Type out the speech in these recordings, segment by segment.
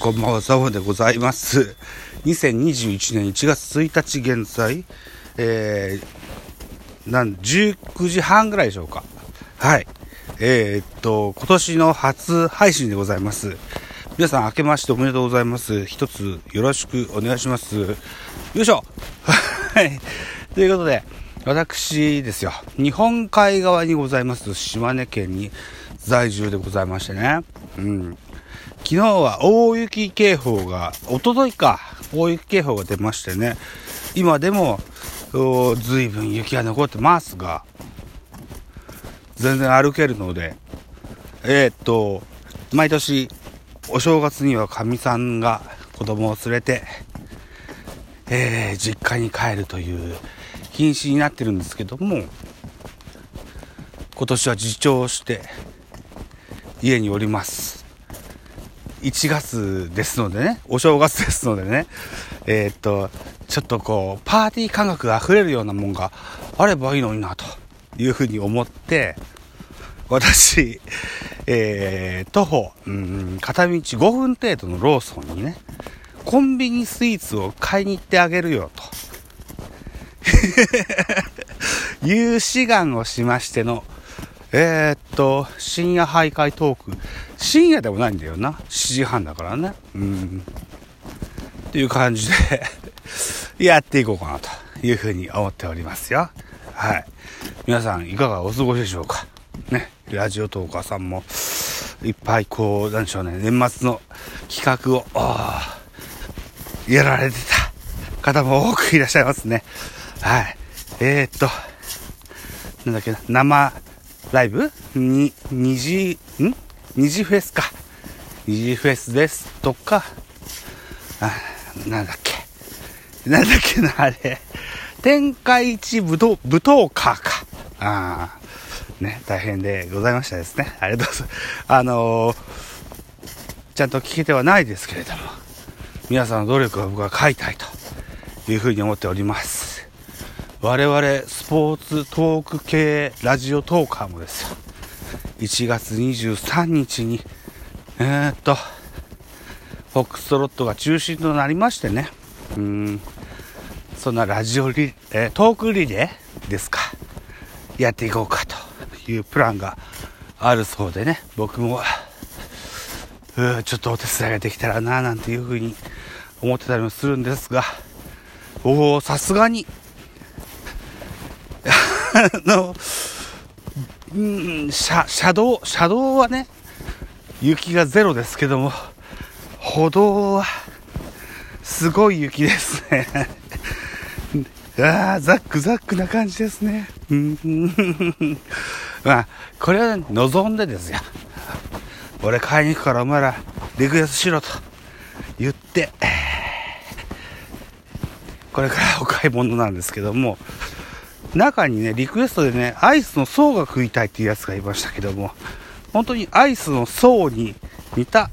こんばんは、ザボでございます。2021年1月1日現在、えー、なん、19時半ぐらいでしょうか。はい。えー、っと、今年の初配信でございます。皆さん明けましておめでとうございます。一つよろしくお願いします。よいしょはい。ということで、私ですよ、日本海側にございます島根県に在住でございましてね。うん。昨日は大雪警報が、一昨日か、大雪警報が出ましてね、今でも、ずいぶん雪が残ってますが、全然歩けるので、えーっと、毎年、お正月にはかみさんが子供を連れて、えー実家に帰るという禁止になってるんですけども、今年は自重して、家におります。1月ですのでね、お正月ですのでね、えーっと、ちょっとこう、パーティー感覚が溢れるようなもんがあればいいのにな、というふうに思って、私、えー、徒歩、うん、片道5分程度のローソンにね、コンビニスイーツを買いに行ってあげるよ、と。いう志願をしましての、えー、っと、深夜徘徊トーク。深夜でもないんだよな。7時半だからね。うん。っていう感じで やっていこうかなというふうに思っておりますよ。はい。皆さんいかがお過ごしでしょうか。ね。ラジオトーカーさんもいっぱいこう、なんでしょうね、年末の企画を、あーやられてた方も多くいらっしゃいますね。はい。えー、っと、なんだっけな、生ライブ？に、二次、ん？二次フェスか。二次フェスですとか、あ、なんだっけ。なんだっけな、あれ。天下一武道、舞踏家か。ああ。ね、大変でございましたですね。ありがとうございます。あのーちゃんと聞けてはないですけれども、皆さんの努力を僕は書いたいというふうに思っております。我々スポーツトーク系ラジオトーカーもですよ。1月23日に、えー、っと、フォックストロットが中心となりましてね。うん、そんなラジオリ、えートークリレーですか。やっていこうかというプランがあるそうでね。僕も、ちょっとお手伝いができたらななんていうふうに思ってたりもするんですが、おおさすがに、の、うん、車、車道、車道はね、雪がゼロですけども、歩道は、すごい雪ですね。ああ、ザックザックな感じですね。まあ、これは望んでですよ。俺買いに行くからお前らリクエストしろと言って、これからお買い物なんですけども、中にね、リクエストでね、アイスの層が食いたいっていうやつがいましたけども、本当にアイスの層に似た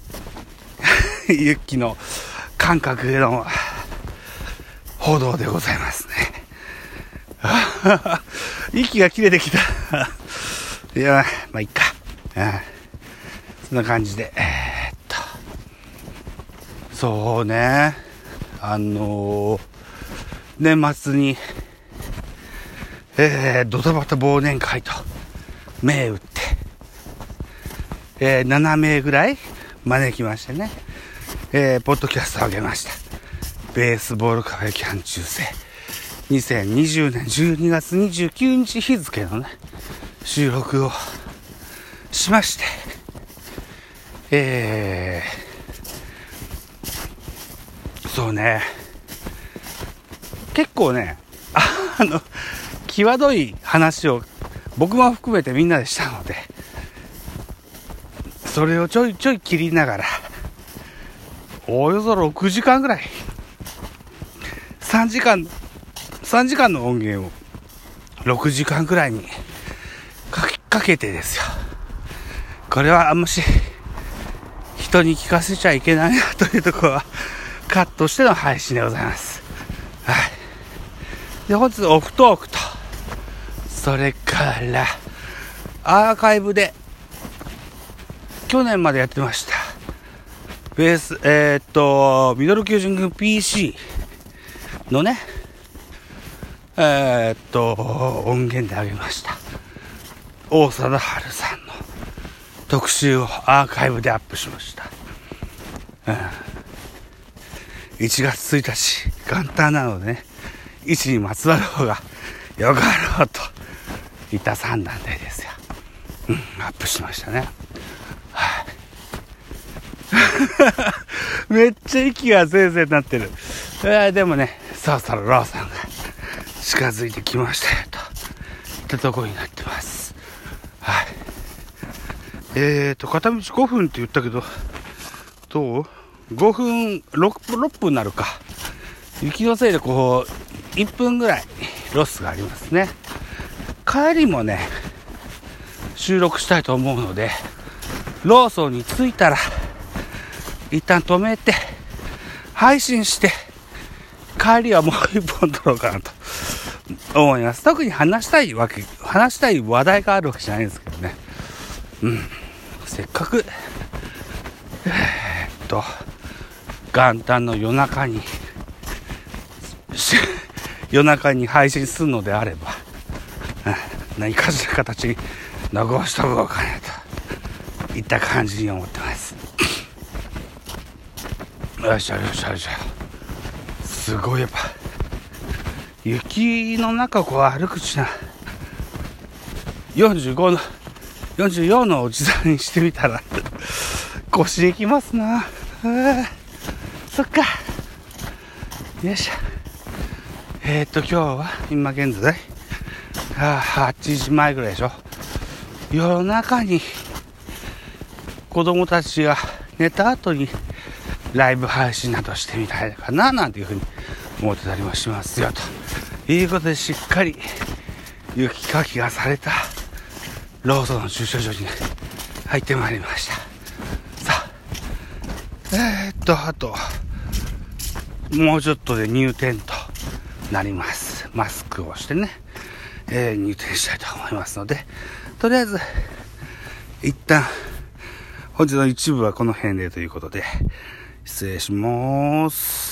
ユッキの感覚の報道でございますね。息が切れてきた。いや、まあ、いっか。うんそんな感じで、えーっと、そうね、あのー年末に、えー、ドタバタ忘年会と、銘打って、えー、7名ぐらい招きましてね、えー、ポッドキャストを上げました。ベースボールカフェキャン中世。2020年12月29日日付のね、収録をしまして、えー、そうね、結構ね、あの、際どい話を僕も含めてみんなでしたので、それをちょいちょい切りながら、およそ6時間ぐらい、3時間、3時間の音源を6時間ぐらいにかけかけてですよ。これはあんまし人に聞かせちゃいけないなというところはカットしての配信でございます。はい。で、本日オフトークと、それから、アーカイブで、去年までやってました。ベース、えー、っと、ミドル級人軍 PC のね、えー、っと、音源であげました。大貞治さんの特集をアーカイブでアップしました。うん、1月1日、元旦なのでね、位置にまつわる方がよかろうといた三段でですよ。うん、アップしましたね。はい、めっちゃ息がぜいぜいになってる。えー、でもね、そろそろローさんが近づいてきましたよと。いったとこになってます。はい。えーと、片道5分って言ったけど、どう ?5 分6、6分なるか。雪のせいでこう、1分ぐらいロスがありますね。帰りもね、収録したいと思うので、ローソンに着いたら、一旦止めて、配信して、帰りはもう一本撮ろうかなと思います。特に話したいわけ、話したい話題があるわけじゃないんですけどね。うん。せっかく、えー、っと、元旦の夜中に、夜中に配信するのであれば、何かしら形に残しとこうかなと。いった感じに思ってます。よいしょよいしょよいし。ょすごいやっぱ雪の中こう歩くしな。45の44のおじさんにしてみたら 腰にきますな。そっか。よいしょ。えー、っと今日は今現在あ8時前ぐらいでしょ。夜中に子供たちが寝た後にライブ配信などしてみたいかななんていうふうに思ってたりもしますよということでしっかり雪かきがされたローソンの駐車場に入ってまいりました。さあえー、っとあともうちょっとで入店となります。マスクをしてね、えー、入店したいと思いますのでとりあえず、一旦、本日の一部はこの辺でということで、失礼します。